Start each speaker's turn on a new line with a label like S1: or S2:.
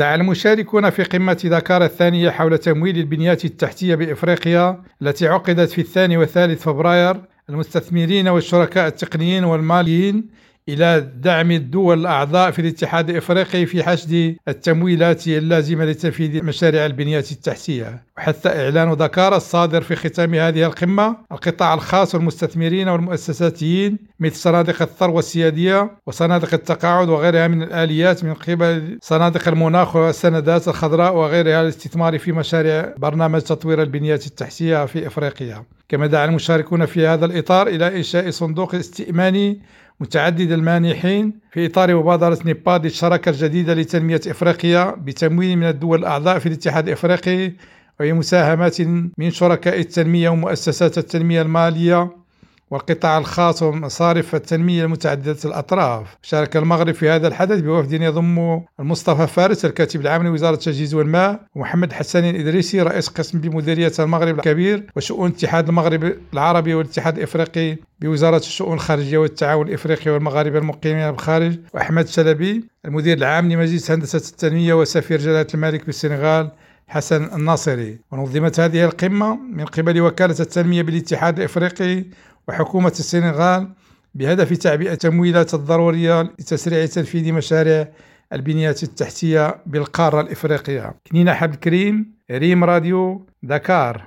S1: دعا المشاركون في قمة دكار الثانية حول تمويل البنيات التحتية بإفريقيا التي عقدت في الثاني والثالث فبراير المستثمرين والشركاء التقنيين والماليين إلى دعم الدول الأعضاء في الاتحاد الإفريقي في حشد التمويلات اللازمة لتنفيذ مشاريع البنية التحتية. وحتى إعلان دكار الصادر في ختام هذه القمة القطاع الخاص والمستثمرين والمؤسساتيين مثل صناديق الثروة السيادية وصناديق التقاعد وغيرها من الآليات من قبل صناديق المناخ والسندات الخضراء وغيرها للاستثمار في مشاريع برنامج تطوير البنية التحتية في إفريقيا. كما دعا المشاركون في هذا الإطار إلى إنشاء صندوق استئماني متعدد المانحين في إطار مبادرة نيباد الشراكة الجديدة لتنمية إفريقيا بتمويل من الدول الأعضاء في الاتحاد الإفريقي وهي مساهمات من شركاء التنمية ومؤسسات التنمية المالية. والقطاع الخاص ومصارف التنمية المتعددة الأطراف. شارك المغرب في هذا الحدث بوفد يضم المصطفى فارس الكاتب العام لوزارة التجهيز والماء ومحمد حسان الإدريسي رئيس قسم بمديرية المغرب الكبير وشؤون اتحاد المغرب العربي والاتحاد الإفريقي بوزارة الشؤون الخارجية والتعاون الإفريقي والمغاربة المقيمين بالخارج وأحمد شلبي المدير العام لمجلس هندسة التنمية وسفير جلالة الملك بالسنغال حسن الناصري. ونظمت هذه القمة من قبل وكالة التنمية بالاتحاد الإفريقي وحكومة السنغال بهدف تعبئة التمويلات الضرورية لتسريع تنفيذ مشاريع البنيات التحتية بالقارة الإفريقية. كنينة حب الكريم ريم راديو دكار